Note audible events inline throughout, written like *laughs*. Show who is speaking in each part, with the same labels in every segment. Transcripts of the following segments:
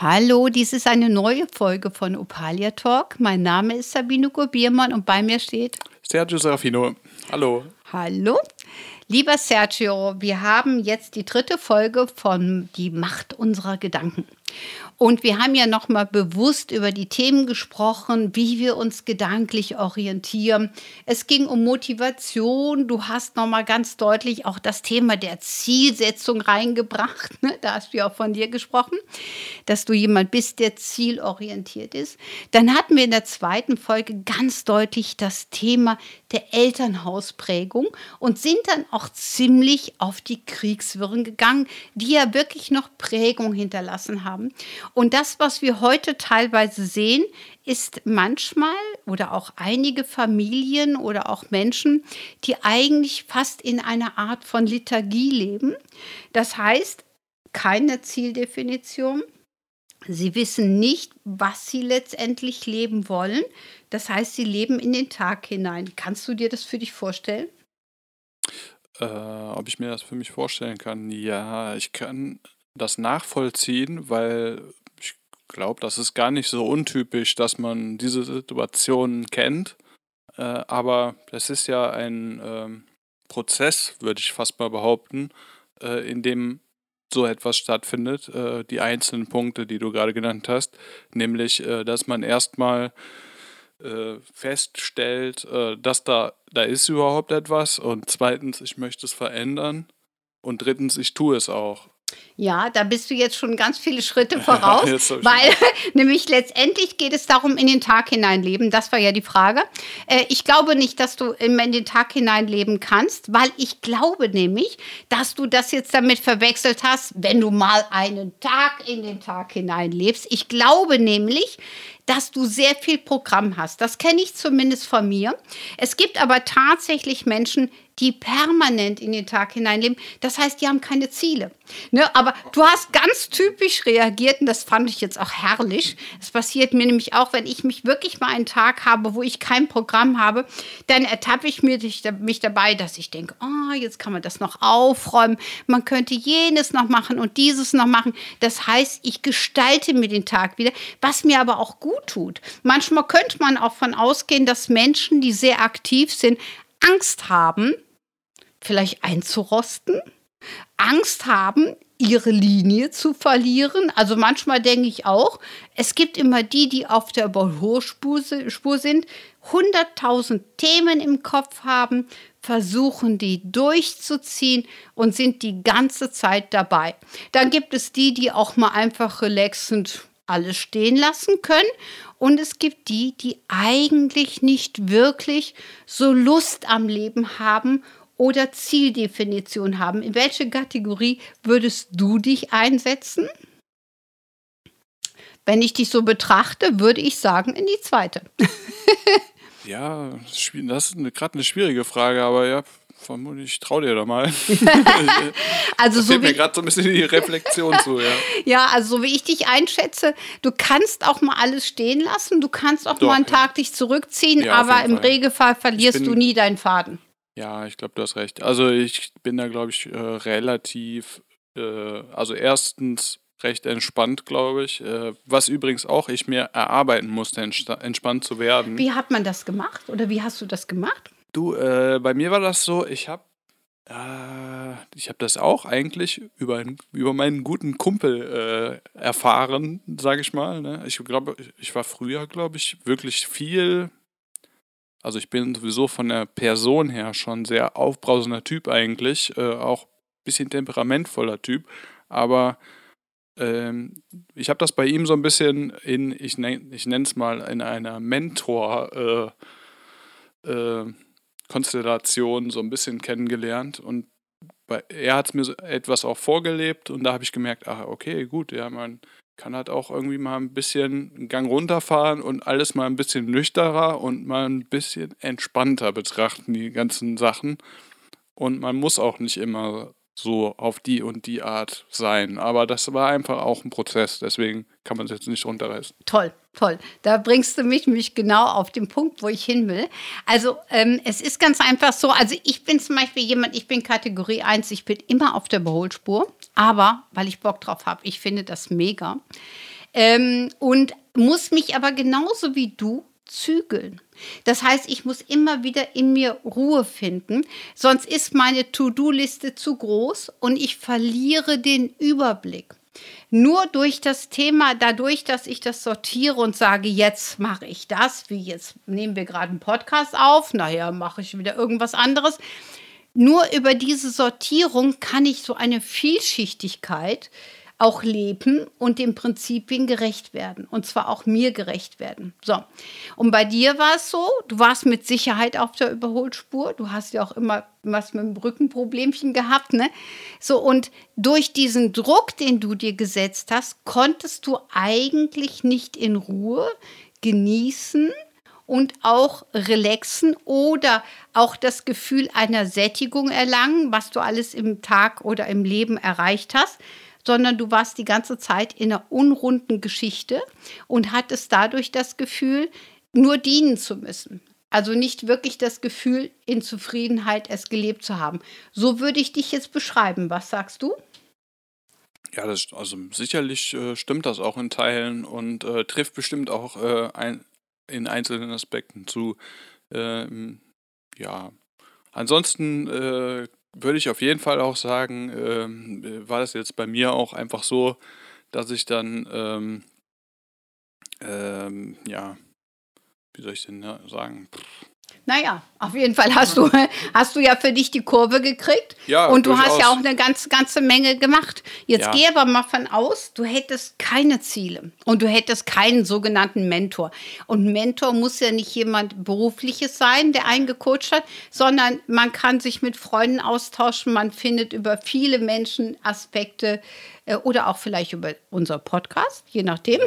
Speaker 1: Hallo, dies ist eine neue Folge von Opalia Talk. Mein Name ist Sabine Gurbiermann und bei mir steht
Speaker 2: Sergio Serafino. Hallo.
Speaker 1: Hallo. Lieber Sergio, wir haben jetzt die dritte Folge von Die Macht unserer Gedanken. Und wir haben ja noch mal bewusst über die Themen gesprochen, wie wir uns gedanklich orientieren. Es ging um Motivation. Du hast noch mal ganz deutlich auch das Thema der Zielsetzung reingebracht. Ne? Da hast du ja auch von dir gesprochen, dass du jemand bist, der zielorientiert ist. Dann hatten wir in der zweiten Folge ganz deutlich das Thema der Elternhausprägung und sind dann auch ziemlich auf die Kriegswirren gegangen, die ja wirklich noch Prägung hinterlassen haben. Und das, was wir heute teilweise sehen, ist manchmal oder auch einige Familien oder auch Menschen, die eigentlich fast in einer Art von Liturgie leben. Das heißt, keine Zieldefinition. Sie wissen nicht, was sie letztendlich leben wollen. Das heißt, sie leben in den Tag hinein. Kannst du dir das für dich vorstellen?
Speaker 2: Äh, ob ich mir das für mich vorstellen kann? Ja, ich kann das nachvollziehen, weil ich glaube, das ist gar nicht so untypisch, dass man diese Situation kennt. Äh, aber das ist ja ein äh, Prozess, würde ich fast mal behaupten, äh, in dem so etwas stattfindet. Äh, die einzelnen Punkte, die du gerade genannt hast, nämlich, äh, dass man erstmal äh, feststellt, dass da, da ist überhaupt etwas und zweitens, ich möchte es verändern und drittens, ich tue es auch.
Speaker 1: Ja, da bist du jetzt schon ganz viele Schritte *laughs* voraus, ja, weil *laughs* nämlich letztendlich geht es darum, in den Tag hineinleben. Das war ja die Frage. Äh, ich glaube nicht, dass du in den Tag hineinleben kannst, weil ich glaube nämlich, dass du das jetzt damit verwechselt hast, wenn du mal einen Tag in den Tag hineinlebst. Ich glaube nämlich, dass du sehr viel Programm hast. Das kenne ich zumindest von mir. Es gibt aber tatsächlich Menschen, die permanent in den Tag hineinleben. Das heißt, die haben keine Ziele. Ne? Aber du hast ganz typisch reagiert und das fand ich jetzt auch herrlich. Es passiert mir nämlich auch, wenn ich mich wirklich mal einen Tag habe, wo ich kein Programm habe, dann ertappe ich mich dabei, dass ich denke, oh, jetzt kann man das noch aufräumen, man könnte jenes noch machen und dieses noch machen. Das heißt, ich gestalte mir den Tag wieder, was mir aber auch gut tut. Manchmal könnte man auch von ausgehen, dass Menschen, die sehr aktiv sind, Angst haben, vielleicht einzurosten, Angst haben, ihre Linie zu verlieren. Also manchmal denke ich auch, es gibt immer die, die auf der Überholspur sind, 100.000 Themen im Kopf haben, versuchen die durchzuziehen und sind die ganze Zeit dabei. Dann gibt es die, die auch mal einfach relaxend alles stehen lassen können. Und es gibt die, die eigentlich nicht wirklich so Lust am Leben haben oder Zieldefinition haben. In welche Kategorie würdest du dich einsetzen? Wenn ich dich so betrachte, würde ich sagen, in die zweite. *laughs*
Speaker 2: ja, das ist gerade eine schwierige Frage, aber ja, vermutlich, ich traue dir da mal. *laughs* also so fehlt mir gerade so ein bisschen die Reflexion zu, ja. *laughs*
Speaker 1: Ja, also so wie ich dich einschätze, du kannst auch mal alles stehen lassen, du kannst auch Doch, mal einen ja. Tag dich zurückziehen, ja, aber im Fall. Regelfall verlierst du nie deinen Faden.
Speaker 2: Ja, ich glaube, du hast recht. Also ich bin da, glaube ich, äh, relativ, äh, also erstens recht entspannt, glaube ich. Äh, was übrigens auch ich mir erarbeiten musste, entspannt zu werden.
Speaker 1: Wie hat man das gemacht oder wie hast du das gemacht?
Speaker 2: Du, äh, bei mir war das so, ich habe äh, ich habe das auch eigentlich über, über meinen guten Kumpel äh, erfahren, sage ich mal. Ne? Ich glaube, ich war früher, glaube ich, wirklich viel also ich bin sowieso von der Person her schon sehr aufbrausender Typ eigentlich, äh, auch ein bisschen temperamentvoller Typ, aber ähm, ich habe das bei ihm so ein bisschen in, ich, nenn, ich nenne es mal, in einer Mentor- äh, äh, Konstellation so ein bisschen kennengelernt. Und bei, er hat es mir etwas auch vorgelebt und da habe ich gemerkt, ach okay, gut, ja, man kann halt auch irgendwie mal ein bisschen einen Gang runterfahren und alles mal ein bisschen nüchterer und mal ein bisschen entspannter betrachten, die ganzen Sachen. Und man muss auch nicht immer so auf die und die Art sein. Aber das war einfach auch ein Prozess, deswegen kann man es jetzt nicht runterreißen.
Speaker 1: Toll, toll. Da bringst du mich, mich genau auf den Punkt, wo ich hin will. Also ähm, es ist ganz einfach so, also ich bin zum Beispiel jemand, ich bin Kategorie 1, ich bin immer auf der Überholspur, aber weil ich Bock drauf habe, ich finde das mega. Ähm, und muss mich aber genauso wie du zügeln. Das heißt, ich muss immer wieder in mir Ruhe finden, sonst ist meine To-Do-Liste zu groß und ich verliere den Überblick. Nur durch das Thema, dadurch, dass ich das sortiere und sage, jetzt mache ich das, wie jetzt nehmen wir gerade einen Podcast auf, naja, mache ich wieder irgendwas anderes. Nur über diese Sortierung kann ich so eine Vielschichtigkeit auch leben und den Prinzipien gerecht werden. Und zwar auch mir gerecht werden. So. Und bei dir war es so, du warst mit Sicherheit auf der Überholspur. Du hast ja auch immer was mit dem Rückenproblemchen gehabt, ne? So, und durch diesen Druck, den du dir gesetzt hast, konntest du eigentlich nicht in Ruhe genießen und auch relaxen oder auch das Gefühl einer Sättigung erlangen, was du alles im Tag oder im Leben erreicht hast, sondern du warst die ganze Zeit in einer unrunden Geschichte und hattest dadurch das Gefühl, nur dienen zu müssen. Also nicht wirklich das Gefühl, in Zufriedenheit es gelebt zu haben. So würde ich dich jetzt beschreiben. Was sagst du?
Speaker 2: Ja, das, also sicherlich äh, stimmt das auch in Teilen und äh, trifft bestimmt auch äh, ein, in einzelnen Aspekten zu. Ähm, ja, ansonsten äh, würde ich auf jeden Fall auch sagen, ähm, war das jetzt bei mir auch einfach so, dass ich dann, ähm, ähm, ja, wie soll ich denn sagen? Pff,
Speaker 1: naja, auf jeden Fall hast du, hast du ja für dich die Kurve gekriegt. Ja, und du durchaus. hast ja auch eine ganze, ganze Menge gemacht. Jetzt ja. geh aber mal von aus, du hättest keine Ziele und du hättest keinen sogenannten Mentor. Und Mentor muss ja nicht jemand Berufliches sein, der einen gecoacht hat, sondern man kann sich mit Freunden austauschen. Man findet über viele Menschen Aspekte, äh, oder auch vielleicht über unser Podcast, je nachdem.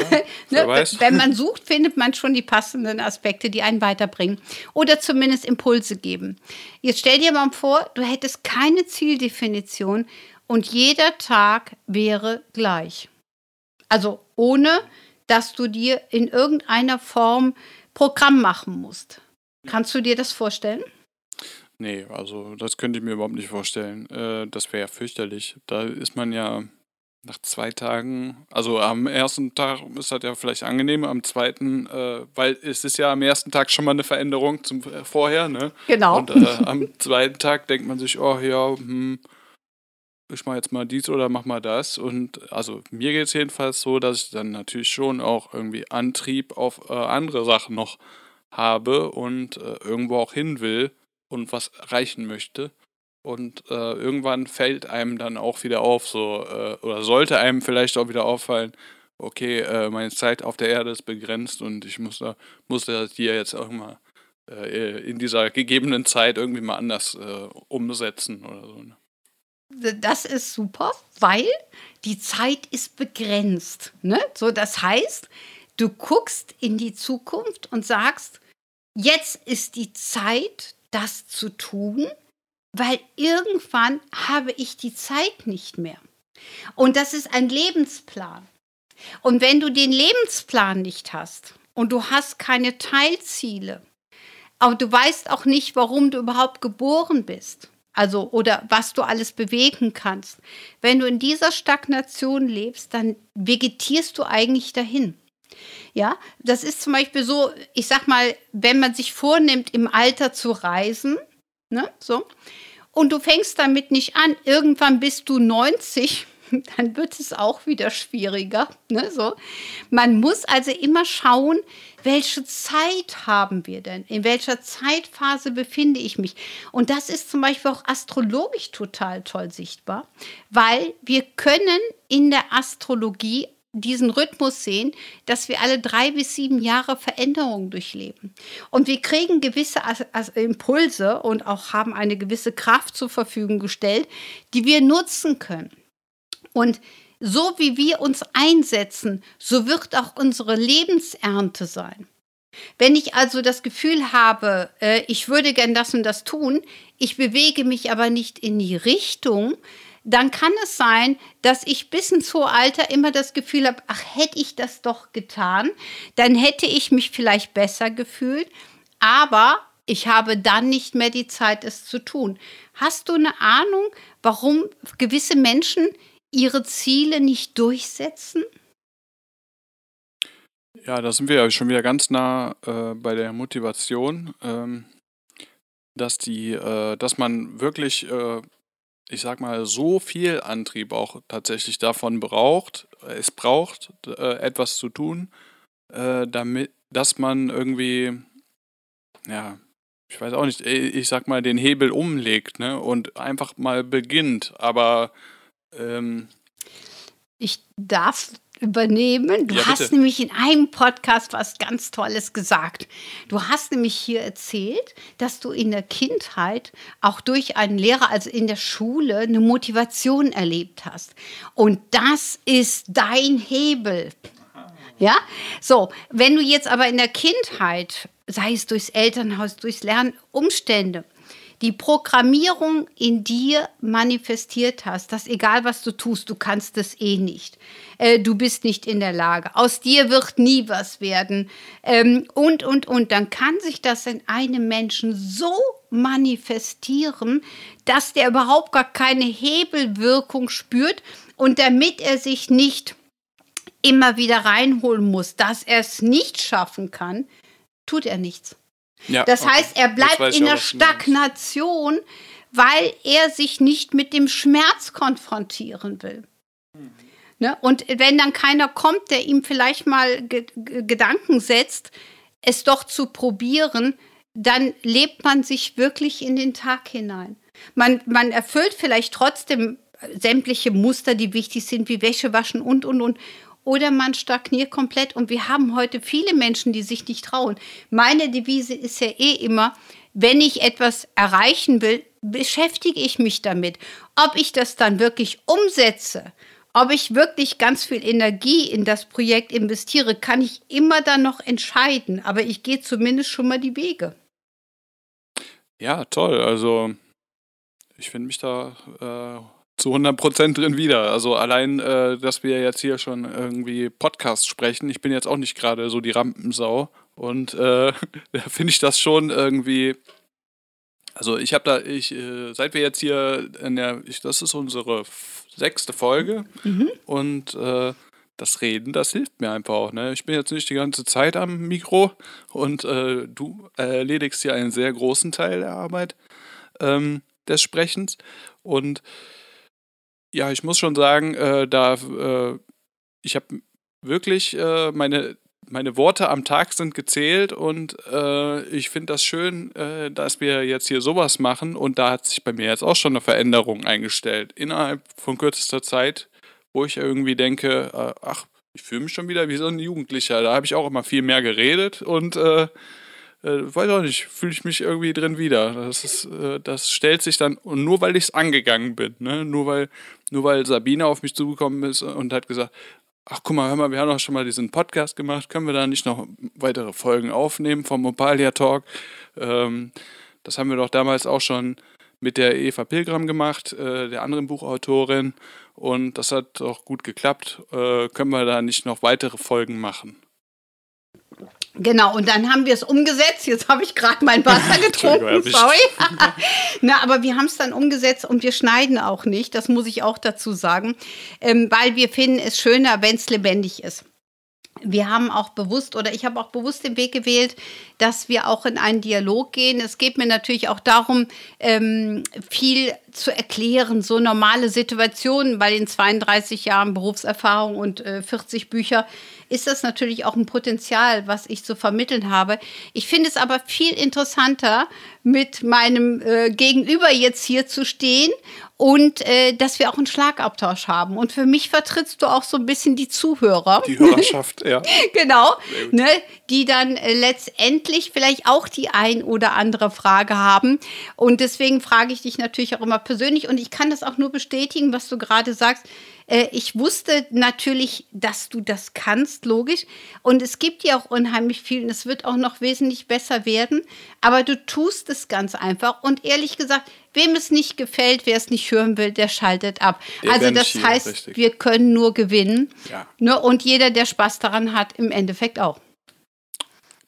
Speaker 1: Ja, *laughs* ne? Wenn man sucht, findet man schon die passenden Aspekte, die einen weiterbringen oder zumindest Impulse geben. Jetzt stell dir mal vor, du hättest keine Zieldefinition und jeder Tag wäre gleich. Also ohne, dass du dir in irgendeiner Form Programm machen musst. Kannst du dir das vorstellen?
Speaker 2: Nee, also das könnte ich mir überhaupt nicht vorstellen. Äh, das wäre ja fürchterlich. Da ist man ja nach zwei Tagen, also am ersten Tag ist das ja vielleicht angenehm, am zweiten, äh, weil es ist ja am ersten Tag schon mal eine Veränderung zum äh, vorher, ne?
Speaker 1: Genau.
Speaker 2: Und äh, am *laughs* zweiten Tag denkt man sich, oh ja, hm, ich mache jetzt mal dies oder mach mal das. Und also mir geht es jedenfalls so, dass ich dann natürlich schon auch irgendwie Antrieb auf äh, andere Sachen noch habe und äh, irgendwo auch hin will und was erreichen möchte. Und äh, irgendwann fällt einem dann auch wieder auf, so, äh, oder sollte einem vielleicht auch wieder auffallen, okay, äh, meine Zeit auf der Erde ist begrenzt und ich muss, da, muss das hier jetzt auch mal äh, in dieser gegebenen Zeit irgendwie mal anders äh, umsetzen oder so. Ne?
Speaker 1: Das ist super, weil die Zeit ist begrenzt. Ne? So, das heißt, du guckst in die Zukunft und sagst, jetzt ist die Zeit, das zu tun weil irgendwann habe ich die Zeit nicht mehr. Und das ist ein Lebensplan. Und wenn du den Lebensplan nicht hast und du hast keine Teilziele, aber du weißt auch nicht, warum du überhaupt geboren bist, also oder was du alles bewegen kannst. Wenn du in dieser Stagnation lebst, dann vegetierst du eigentlich dahin. Ja, das ist zum Beispiel so, ich sag mal, wenn man sich vornimmt, im Alter zu reisen, Ne? So. Und du fängst damit nicht an. Irgendwann bist du 90, *laughs* dann wird es auch wieder schwieriger. Ne? So. Man muss also immer schauen, welche Zeit haben wir denn? In welcher Zeitphase befinde ich mich? Und das ist zum Beispiel auch astrologisch total toll sichtbar, weil wir können in der Astrologie diesen Rhythmus sehen, dass wir alle drei bis sieben Jahre Veränderungen durchleben. Und wir kriegen gewisse Impulse und auch haben eine gewisse Kraft zur Verfügung gestellt, die wir nutzen können. Und so wie wir uns einsetzen, so wird auch unsere Lebensernte sein. Wenn ich also das Gefühl habe, äh, ich würde gern das und das tun, ich bewege mich aber nicht in die Richtung, dann kann es sein, dass ich bis ins hohe Alter immer das Gefühl habe, ach, hätte ich das doch getan, dann hätte ich mich vielleicht besser gefühlt, aber ich habe dann nicht mehr die Zeit, es zu tun. Hast du eine Ahnung, warum gewisse Menschen ihre Ziele nicht durchsetzen?
Speaker 2: Ja, da sind wir ja schon wieder ganz nah äh, bei der Motivation, ähm, dass die, äh, dass man wirklich, äh, ich sag mal, so viel Antrieb auch tatsächlich davon braucht, es braucht, äh, etwas zu tun, äh, damit, dass man irgendwie, ja, ich weiß auch nicht, ich sag mal, den Hebel umlegt, ne, und einfach mal beginnt, aber ähm,
Speaker 1: ich darf übernehmen. Du ja, hast nämlich in einem Podcast was ganz Tolles gesagt. Du hast nämlich hier erzählt, dass du in der Kindheit auch durch einen Lehrer, also in der Schule, eine Motivation erlebt hast. Und das ist dein Hebel. Ja, so, wenn du jetzt aber in der Kindheit, sei es durchs Elternhaus, durchs Lernen, Umstände, die Programmierung in dir manifestiert hast, dass egal was du tust, du kannst es eh nicht. Äh, du bist nicht in der Lage. Aus dir wird nie was werden. Ähm, und, und, und. Dann kann sich das in einem Menschen so manifestieren, dass der überhaupt gar keine Hebelwirkung spürt und damit er sich nicht immer wieder reinholen muss, dass er es nicht schaffen kann, tut er nichts. Ja, das okay. heißt, er bleibt in der Stagnation, weil er sich nicht mit dem Schmerz konfrontieren will. Mhm. Ne? Und wenn dann keiner kommt, der ihm vielleicht mal Ge Gedanken setzt, es doch zu probieren, dann lebt man sich wirklich in den Tag hinein. Man, man erfüllt vielleicht trotzdem sämtliche Muster, die wichtig sind, wie Wäsche waschen und, und, und oder man stagniert komplett. Und wir haben heute viele Menschen, die sich nicht trauen. Meine Devise ist ja eh immer, wenn ich etwas erreichen will, beschäftige ich mich damit. Ob ich das dann wirklich umsetze, ob ich wirklich ganz viel Energie in das Projekt investiere, kann ich immer dann noch entscheiden. Aber ich gehe zumindest schon mal die Wege.
Speaker 2: Ja, toll. Also ich finde mich da äh zu 100% drin wieder. Also allein, äh, dass wir jetzt hier schon irgendwie Podcast sprechen, ich bin jetzt auch nicht gerade so die Rampensau und äh, *laughs* da finde ich das schon irgendwie. Also ich habe da, ich, äh, seit wir jetzt hier in der, ich, das ist unsere sechste Folge mhm. und äh, das Reden, das hilft mir einfach auch. Ne? Ich bin jetzt nicht die ganze Zeit am Mikro und äh, du erledigst hier einen sehr großen Teil der Arbeit ähm, des Sprechens und ja, ich muss schon sagen, äh, da äh, ich habe wirklich äh, meine meine Worte am Tag sind gezählt und äh, ich finde das schön, äh, dass wir jetzt hier sowas machen und da hat sich bei mir jetzt auch schon eine Veränderung eingestellt innerhalb von kürzester Zeit, wo ich irgendwie denke, äh, ach, ich fühle mich schon wieder wie so ein Jugendlicher. Da habe ich auch immer viel mehr geredet und äh, weiß auch nicht, fühle ich mich irgendwie drin wieder. Das ist, äh, das stellt sich dann, und nur weil ich es angegangen bin, ne? nur weil, nur weil Sabine auf mich zugekommen ist und hat gesagt, ach guck mal, hör mal, wir haben doch schon mal diesen Podcast gemacht, können wir da nicht noch weitere Folgen aufnehmen vom Mopalia Talk? Ähm, das haben wir doch damals auch schon mit der Eva Pilgram gemacht, äh, der anderen Buchautorin. Und das hat doch gut geklappt. Äh, können wir da nicht noch weitere Folgen machen?
Speaker 1: Genau, und dann haben wir es umgesetzt. Jetzt habe ich gerade mein Wasser *laughs* getrunken, sorry. *laughs* Na, aber wir haben es dann umgesetzt und wir schneiden auch nicht, das muss ich auch dazu sagen, ähm, weil wir finden es schöner, wenn es lebendig ist. Wir haben auch bewusst oder ich habe auch bewusst den Weg gewählt, dass wir auch in einen Dialog gehen. Es geht mir natürlich auch darum, ähm, viel zu erklären, so normale Situationen bei den 32 Jahren Berufserfahrung und äh, 40 Bücher ist das natürlich auch ein Potenzial, was ich zu vermitteln habe. Ich finde es aber viel interessanter, mit meinem äh, Gegenüber jetzt hier zu stehen und äh, dass wir auch einen Schlagabtausch haben. Und für mich vertrittst du auch so ein bisschen die Zuhörer.
Speaker 2: Die Hörerschaft, ja. *laughs*
Speaker 1: genau, ne, die dann äh, letztendlich vielleicht auch die ein oder andere Frage haben. Und deswegen frage ich dich natürlich auch immer persönlich und ich kann das auch nur bestätigen, was du gerade sagst. Äh, ich wusste natürlich, dass du das kannst, logisch. Und es gibt ja auch unheimlich viel und es wird auch noch wesentlich besser werden. Aber du tust es ganz einfach. Und ehrlich gesagt, wem es nicht gefällt, wer es nicht hören will, der schaltet ab. Der also das hier, heißt, richtig. wir können nur gewinnen. Ja. Ne? Und jeder, der Spaß daran hat, im Endeffekt auch.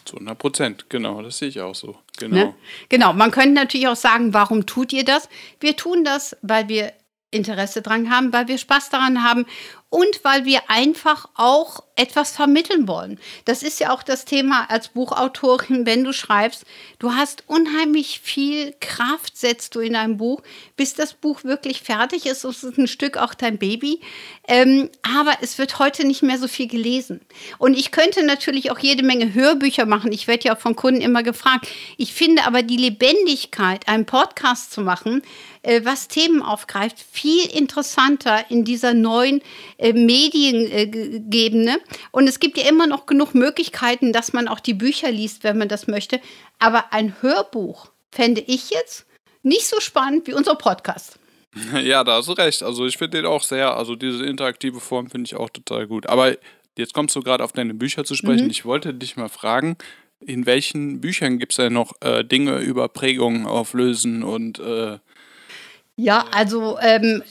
Speaker 2: Zu 100 Prozent, genau, das sehe ich auch so. Genau. Ne?
Speaker 1: genau, man könnte natürlich auch sagen, warum tut ihr das? Wir tun das, weil wir Interesse dran haben, weil wir Spaß daran haben und weil wir einfach auch etwas vermitteln wollen. Das ist ja auch das Thema als Buchautorin, wenn du schreibst, du hast unheimlich viel Kraft, setzt du in ein Buch, bis das Buch wirklich fertig ist. Es ist ein Stück auch dein Baby. Ähm, aber es wird heute nicht mehr so viel gelesen. Und ich könnte natürlich auch jede Menge Hörbücher machen. Ich werde ja auch von Kunden immer gefragt. Ich finde aber die Lebendigkeit, einen Podcast zu machen, äh, was Themen aufgreift, viel interessanter in dieser neuen äh, Mediengebene. Und es gibt ja immer noch genug Möglichkeiten, dass man auch die Bücher liest, wenn man das möchte. Aber ein Hörbuch fände ich jetzt nicht so spannend wie unser Podcast. *laughs*
Speaker 2: Ja, da hast du recht. Also ich finde den auch sehr, also diese interaktive Form finde ich auch total gut. Aber jetzt kommst du gerade auf deine Bücher zu sprechen. Mhm. Ich wollte dich mal fragen, in welchen Büchern gibt es denn noch äh, Dinge über Prägungen auflösen und äh,
Speaker 1: ja, also ähm,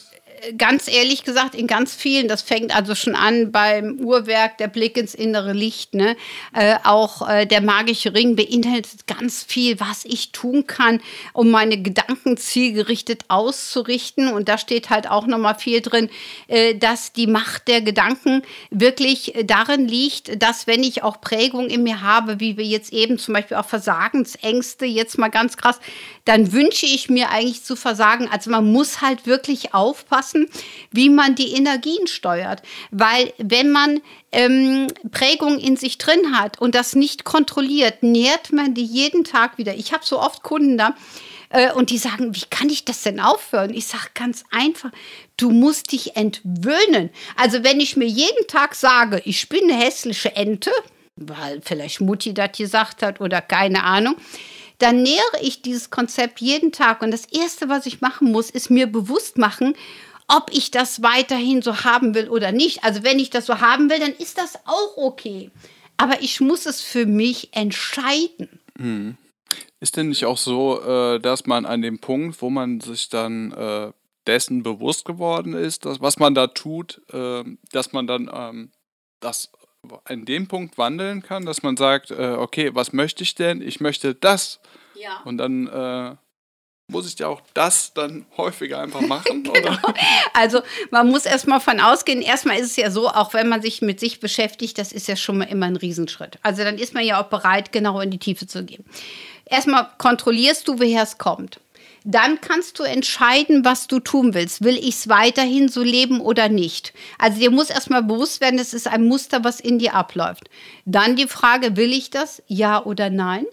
Speaker 1: ganz ehrlich gesagt, in ganz vielen, das fängt also schon an beim Uhrwerk, der Blick ins innere Licht, ne? Äh, auch äh, der magische Ring beinhaltet ganz viel, was ich tun kann, um meine Gedanken zielgerichtet auszurichten. Und da steht halt auch nochmal viel drin, äh, dass die Macht der Gedanken wirklich darin liegt, dass wenn ich auch Prägung in mir habe, wie wir jetzt eben zum Beispiel auch Versagensängste, jetzt mal ganz krass, dann wünsche ich mir eigentlich zu versagen. Also man muss halt wirklich aufpassen, wie man die Energien steuert. Weil wenn man ähm, Prägung in sich drin hat und das nicht kontrolliert, nährt man die jeden Tag wieder. Ich habe so oft Kunden da, äh, und die sagen, wie kann ich das denn aufhören? Ich sage ganz einfach, du musst dich entwöhnen. Also wenn ich mir jeden Tag sage, ich bin eine hässliche Ente, weil vielleicht Mutti das gesagt hat oder keine Ahnung, dann nähere ich dieses Konzept jeden Tag. Und das Erste, was ich machen muss, ist mir bewusst machen, ob ich das weiterhin so haben will oder nicht. Also wenn ich das so haben will, dann ist das auch okay. Aber ich muss es für mich entscheiden.
Speaker 2: Hm. Ist denn nicht auch so, äh, dass man an dem Punkt, wo man sich dann äh, dessen bewusst geworden ist, dass, was man da tut, äh, dass man dann ähm, das an dem Punkt wandeln kann, dass man sagt, äh, okay, was möchte ich denn? Ich möchte das. Ja. Und dann äh, muss ich ja auch das dann häufiger einfach machen, *laughs* genau.
Speaker 1: Also man muss erstmal von ausgehen, erstmal ist es ja so, auch wenn man sich mit sich beschäftigt, das ist ja schon mal immer ein Riesenschritt. Also dann ist man ja auch bereit, genau in die Tiefe zu gehen. Erstmal kontrollierst du, woher es kommt dann kannst du entscheiden, was du tun willst. Will ich es weiterhin so leben oder nicht? Also dir muss erstmal bewusst werden, es ist ein Muster, was in dir abläuft. Dann die Frage, will ich das? Ja oder nein?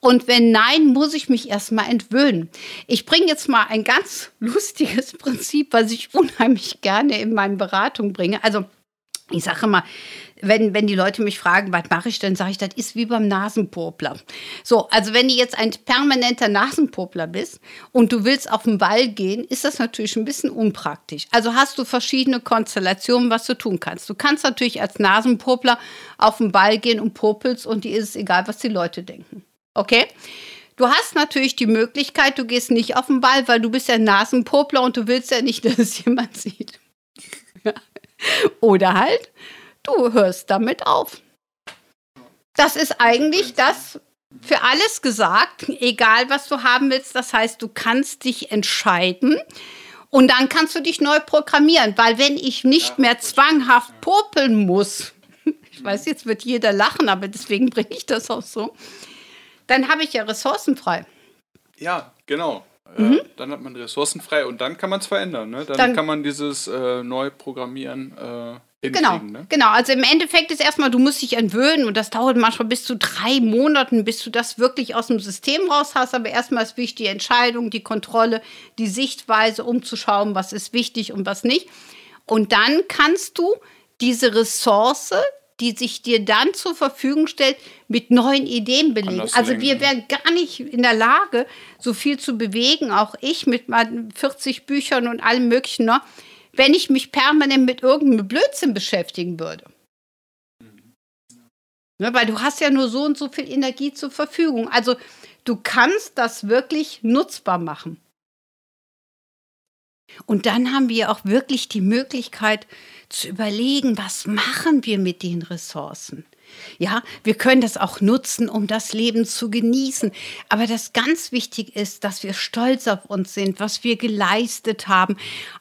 Speaker 1: Und wenn nein, muss ich mich erstmal entwöhnen. Ich bringe jetzt mal ein ganz *laughs* lustiges Prinzip, was ich unheimlich gerne in meinen Beratungen bringe. Also ich sage mal, wenn, wenn die Leute mich fragen, was mache ich denn, sage ich, das ist wie beim Nasenpopler. So, also wenn du jetzt ein permanenter Nasenpopler bist und du willst auf den Ball gehen, ist das natürlich ein bisschen unpraktisch. Also hast du verschiedene Konstellationen, was du tun kannst. Du kannst natürlich als Nasenpopler auf den Ball gehen und popelst und dir ist es egal, was die Leute denken. Okay? Du hast natürlich die Möglichkeit, du gehst nicht auf den Ball, weil du bist ja Nasenpopler und du willst ja nicht, *laughs* dass es jemand sieht. Oder halt, du hörst damit auf. Das ist eigentlich das für alles gesagt, egal was du haben willst. Das heißt, du kannst dich entscheiden und dann kannst du dich neu programmieren, weil wenn ich nicht mehr zwanghaft popeln muss, *laughs* ich weiß, jetzt wird jeder lachen, aber deswegen *laughs* bringe ich das auch so, dann habe ich ja Ressourcen frei.
Speaker 2: Ja, genau. Äh, mhm. Dann hat man Ressourcen frei und dann kann man es verändern. Ne? Dann, dann, kann man dieses äh, Neuprogrammieren äh,
Speaker 1: Genau, ne? genau. Also im Endeffekt ist erstmal, du musst dich entwöhnen und das dauert manchmal bis zu drei Monaten, bis du das wirklich aus dem System raus hast. Aber erstmal ist wichtig die Entscheidung, die Kontrolle, die Sichtweise, um zu schauen, was ist wichtig und was nicht. Und dann kannst du diese Ressource, die sich dir dann zur Verfügung stellt, mit neuen Ideen belegen. Also wir wären gar nicht in der Lage, so viel zu bewegen, auch ich mit meinen 40 Büchern und allem Möglichen noch wenn ich mich permanent mit irgendeinem Blödsinn beschäftigen würde. Ne, weil du hast ja nur so und so viel Energie zur Verfügung. Also du kannst das wirklich nutzbar machen. Und dann haben wir auch wirklich die Möglichkeit zu überlegen, was machen wir mit den Ressourcen. Ja, wir können das auch nutzen, um das Leben zu genießen. Aber das ganz wichtig ist, dass wir stolz auf uns sind, was wir geleistet haben.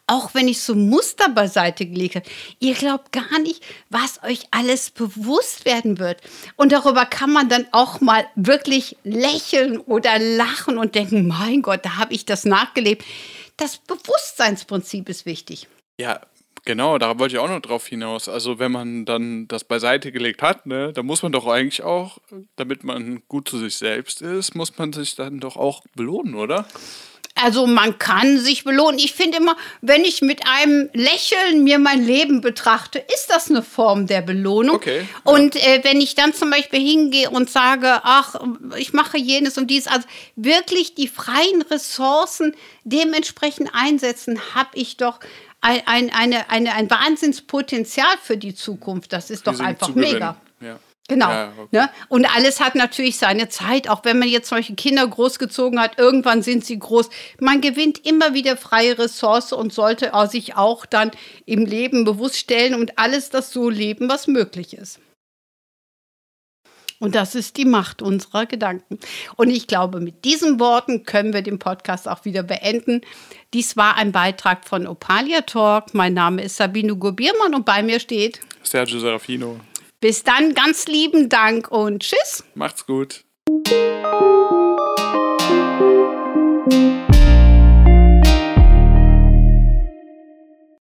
Speaker 1: Auch wenn ich so Muster beiseite gelegt habe. Ihr glaubt gar nicht, was euch alles bewusst werden wird. Und darüber kann man dann auch mal wirklich lächeln oder lachen und denken, mein Gott, da habe ich das nachgelebt. Das Bewusstseinsprinzip ist wichtig.
Speaker 2: Ja, Genau, da wollte ich auch noch drauf hinaus. Also wenn man dann das beiseite gelegt hat, ne, dann muss man doch eigentlich auch, damit man gut zu sich selbst ist, muss man sich dann doch auch belohnen, oder?
Speaker 1: Also man kann sich belohnen. Ich finde immer, wenn ich mit einem Lächeln mir mein Leben betrachte, ist das eine Form der Belohnung. Okay, ja. Und äh, wenn ich dann zum Beispiel hingehe und sage, ach, ich mache jenes und dies, also wirklich die freien Ressourcen dementsprechend einsetzen, habe ich doch ein, ein, eine, eine, ein Wahnsinnspotenzial für die Zukunft. Das ist doch einfach mega. Genau. Ja, okay. ne? Und alles hat natürlich seine Zeit, auch wenn man jetzt solche Kinder großgezogen hat, irgendwann sind sie groß. Man gewinnt immer wieder freie Ressource und sollte sich auch dann im Leben bewusst stellen und alles das so leben, was möglich ist. Und das ist die Macht unserer Gedanken. Und ich glaube, mit diesen Worten können wir den Podcast auch wieder beenden. Dies war ein Beitrag von Opalia Talk. Mein Name ist Sabine Gubiermann und bei mir steht
Speaker 2: Sergio Serafino.
Speaker 1: Bis dann, ganz lieben Dank und tschüss.
Speaker 2: Macht's gut.